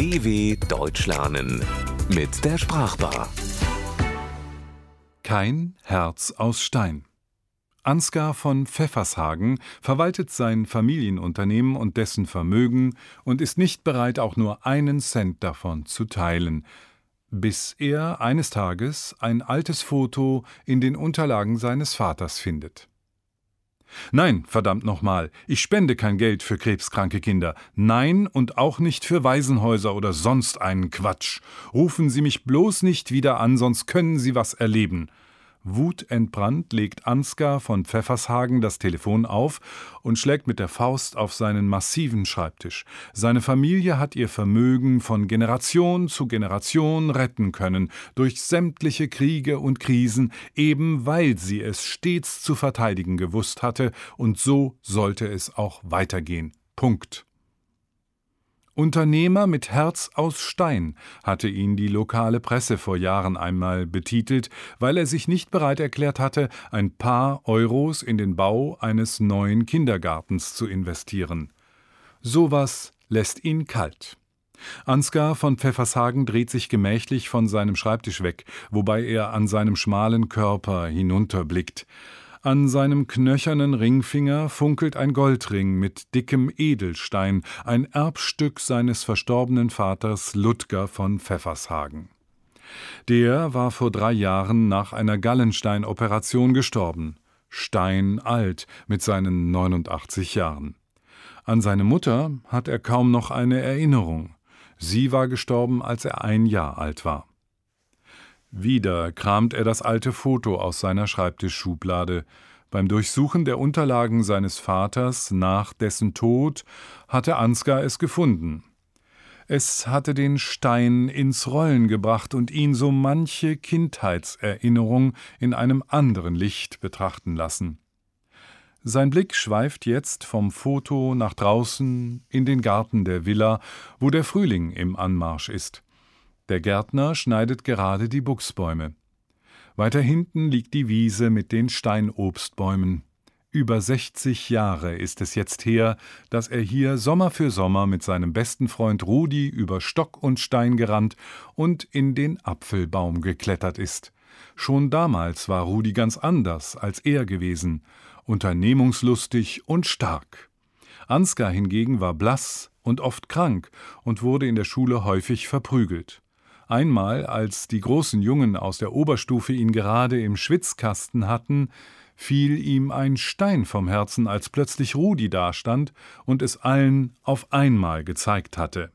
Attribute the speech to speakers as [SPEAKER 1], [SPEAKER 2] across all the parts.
[SPEAKER 1] DW Deutsch lernen mit der Sprachbar.
[SPEAKER 2] Kein Herz aus Stein. Ansgar von Pfeffershagen verwaltet sein Familienunternehmen und dessen Vermögen und ist nicht bereit, auch nur einen Cent davon zu teilen, bis er eines Tages ein altes Foto in den Unterlagen seines Vaters findet. Nein, verdammt nochmal, ich spende kein Geld für krebskranke Kinder. Nein und auch nicht für Waisenhäuser oder sonst einen Quatsch. Rufen Sie mich bloß nicht wieder an, sonst können Sie was erleben. Wutentbrannt legt Ansgar von Pfeffershagen das Telefon auf und schlägt mit der Faust auf seinen massiven Schreibtisch. Seine Familie hat ihr Vermögen von Generation zu Generation retten können, durch sämtliche Kriege und Krisen, eben weil sie es stets zu verteidigen gewusst hatte, und so sollte es auch weitergehen. Punkt. Unternehmer mit Herz aus Stein hatte ihn die lokale Presse vor Jahren einmal betitelt, weil er sich nicht bereit erklärt hatte, ein paar Euros in den Bau eines neuen Kindergartens zu investieren. Sowas lässt ihn kalt. Ansgar von Pfeffershagen dreht sich gemächlich von seinem Schreibtisch weg, wobei er an seinem schmalen Körper hinunterblickt. An seinem knöchernen Ringfinger funkelt ein Goldring mit dickem Edelstein, ein Erbstück seines verstorbenen Vaters Ludger von Pfeffershagen. Der war vor drei Jahren nach einer Gallenstein-Operation gestorben. Steinalt mit seinen 89 Jahren. An seine Mutter hat er kaum noch eine Erinnerung. Sie war gestorben, als er ein Jahr alt war. Wieder kramt er das alte Foto aus seiner Schreibtischschublade. Beim Durchsuchen der Unterlagen seines Vaters nach dessen Tod hatte Ansgar es gefunden. Es hatte den Stein ins Rollen gebracht und ihn so manche Kindheitserinnerung in einem anderen Licht betrachten lassen. Sein Blick schweift jetzt vom Foto nach draußen in den Garten der Villa, wo der Frühling im Anmarsch ist. Der Gärtner schneidet gerade die Buchsbäume. Weiter hinten liegt die Wiese mit den Steinobstbäumen. Über 60 Jahre ist es jetzt her, dass er hier Sommer für Sommer mit seinem besten Freund Rudi über Stock und Stein gerannt und in den Apfelbaum geklettert ist. Schon damals war Rudi ganz anders als er gewesen, unternehmungslustig und stark. Ansgar hingegen war blass und oft krank und wurde in der Schule häufig verprügelt. Einmal, als die großen Jungen aus der Oberstufe ihn gerade im Schwitzkasten hatten, fiel ihm ein Stein vom Herzen, als plötzlich Rudi dastand und es allen auf einmal gezeigt hatte.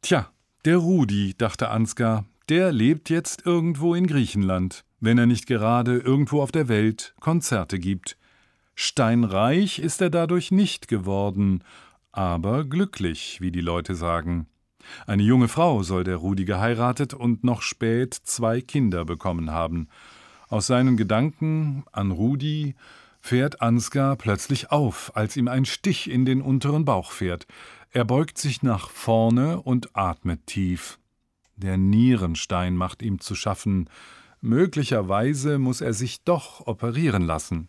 [SPEAKER 2] Tja, der Rudi, dachte Ansgar, der lebt jetzt irgendwo in Griechenland, wenn er nicht gerade irgendwo auf der Welt Konzerte gibt. Steinreich ist er dadurch nicht geworden, aber glücklich, wie die Leute sagen. Eine junge Frau soll der Rudi geheiratet und noch spät zwei Kinder bekommen haben. Aus seinen Gedanken an Rudi fährt Ansgar plötzlich auf, als ihm ein Stich in den unteren Bauch fährt. Er beugt sich nach vorne und atmet tief. Der Nierenstein macht ihm zu schaffen. Möglicherweise muss er sich doch operieren lassen.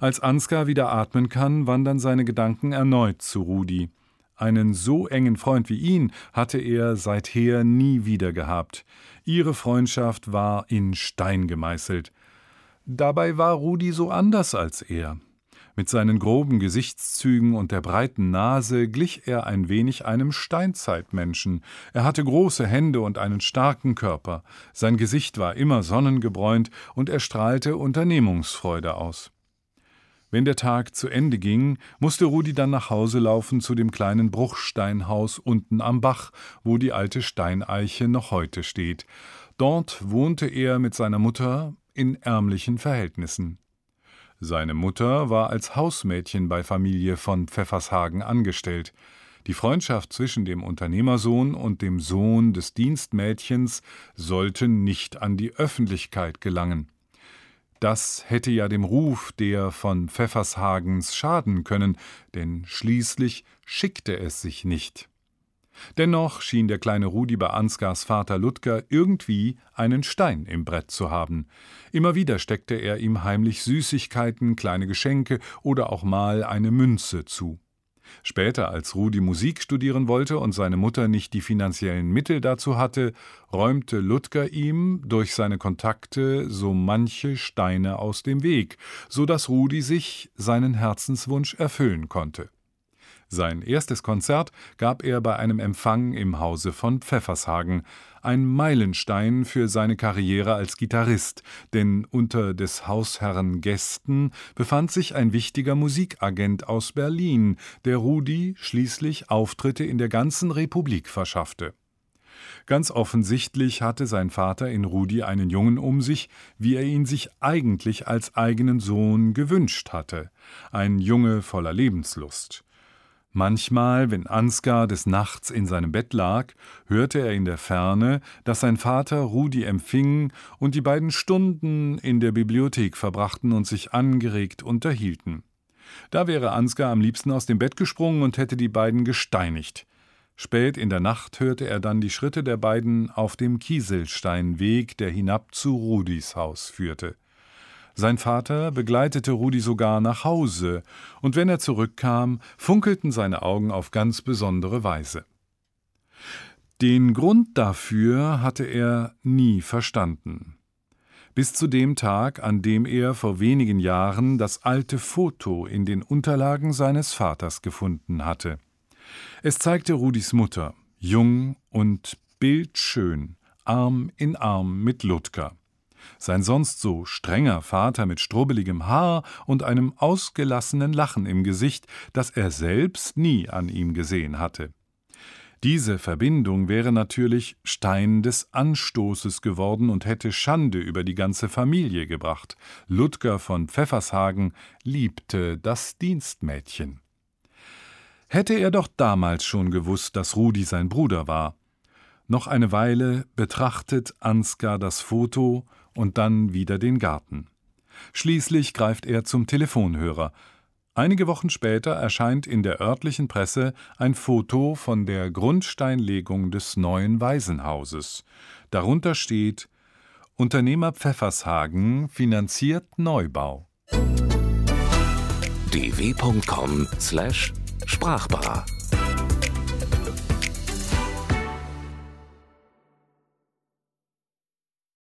[SPEAKER 2] Als Ansgar wieder atmen kann, wandern seine Gedanken erneut zu Rudi. Einen so engen Freund wie ihn hatte er seither nie wieder gehabt. Ihre Freundschaft war in Stein gemeißelt. Dabei war Rudi so anders als er. Mit seinen groben Gesichtszügen und der breiten Nase glich er ein wenig einem Steinzeitmenschen. Er hatte große Hände und einen starken Körper. Sein Gesicht war immer sonnengebräunt und er strahlte Unternehmungsfreude aus. Wenn der Tag zu Ende ging, musste Rudi dann nach Hause laufen zu dem kleinen Bruchsteinhaus unten am Bach, wo die alte Steineiche noch heute steht. Dort wohnte er mit seiner Mutter in ärmlichen Verhältnissen. Seine Mutter war als Hausmädchen bei Familie von Pfeffershagen angestellt. Die Freundschaft zwischen dem Unternehmersohn und dem Sohn des Dienstmädchens sollte nicht an die Öffentlichkeit gelangen. Das hätte ja dem Ruf der von Pfeffershagens schaden können, denn schließlich schickte es sich nicht. Dennoch schien der kleine Rudi bei Ansgars Vater Ludger irgendwie einen Stein im Brett zu haben. Immer wieder steckte er ihm heimlich Süßigkeiten, kleine Geschenke oder auch mal eine Münze zu. Später, als Rudi Musik studieren wollte und seine Mutter nicht die finanziellen Mittel dazu hatte, räumte Ludger ihm durch seine Kontakte so manche Steine aus dem Weg, so dass Rudi sich seinen Herzenswunsch erfüllen konnte. Sein erstes Konzert gab er bei einem Empfang im Hause von Pfeffershagen, ein Meilenstein für seine Karriere als Gitarrist, denn unter des Hausherrn Gästen befand sich ein wichtiger Musikagent aus Berlin, der Rudi schließlich Auftritte in der ganzen Republik verschaffte. Ganz offensichtlich hatte sein Vater in Rudi einen Jungen um sich, wie er ihn sich eigentlich als eigenen Sohn gewünscht hatte, ein Junge voller Lebenslust. Manchmal, wenn Ansgar des Nachts in seinem Bett lag, hörte er in der Ferne, dass sein Vater Rudi empfing und die beiden Stunden in der Bibliothek verbrachten und sich angeregt unterhielten. Da wäre Ansgar am liebsten aus dem Bett gesprungen und hätte die beiden gesteinigt. Spät in der Nacht hörte er dann die Schritte der beiden auf dem Kieselsteinweg, der hinab zu Rudis Haus führte. Sein Vater begleitete Rudi sogar nach Hause, und wenn er zurückkam, funkelten seine Augen auf ganz besondere Weise. Den Grund dafür hatte er nie verstanden. Bis zu dem Tag, an dem er vor wenigen Jahren das alte Foto in den Unterlagen seines Vaters gefunden hatte. Es zeigte Rudis Mutter, jung und bildschön, Arm in Arm mit Ludger. Sein sonst so strenger Vater mit strubbeligem Haar und einem ausgelassenen Lachen im Gesicht, das er selbst nie an ihm gesehen hatte. Diese Verbindung wäre natürlich Stein des Anstoßes geworden und hätte Schande über die ganze Familie gebracht. Ludger von Pfeffershagen liebte das Dienstmädchen. Hätte er doch damals schon gewusst, dass Rudi sein Bruder war. Noch eine Weile betrachtet Ansgar das Foto und dann wieder den Garten. Schließlich greift er zum Telefonhörer. Einige Wochen später erscheint in der örtlichen Presse ein Foto von der Grundsteinlegung des neuen Waisenhauses. Darunter steht Unternehmer Pfeffershagen finanziert Neubau.
[SPEAKER 1] dw.com/sprachbar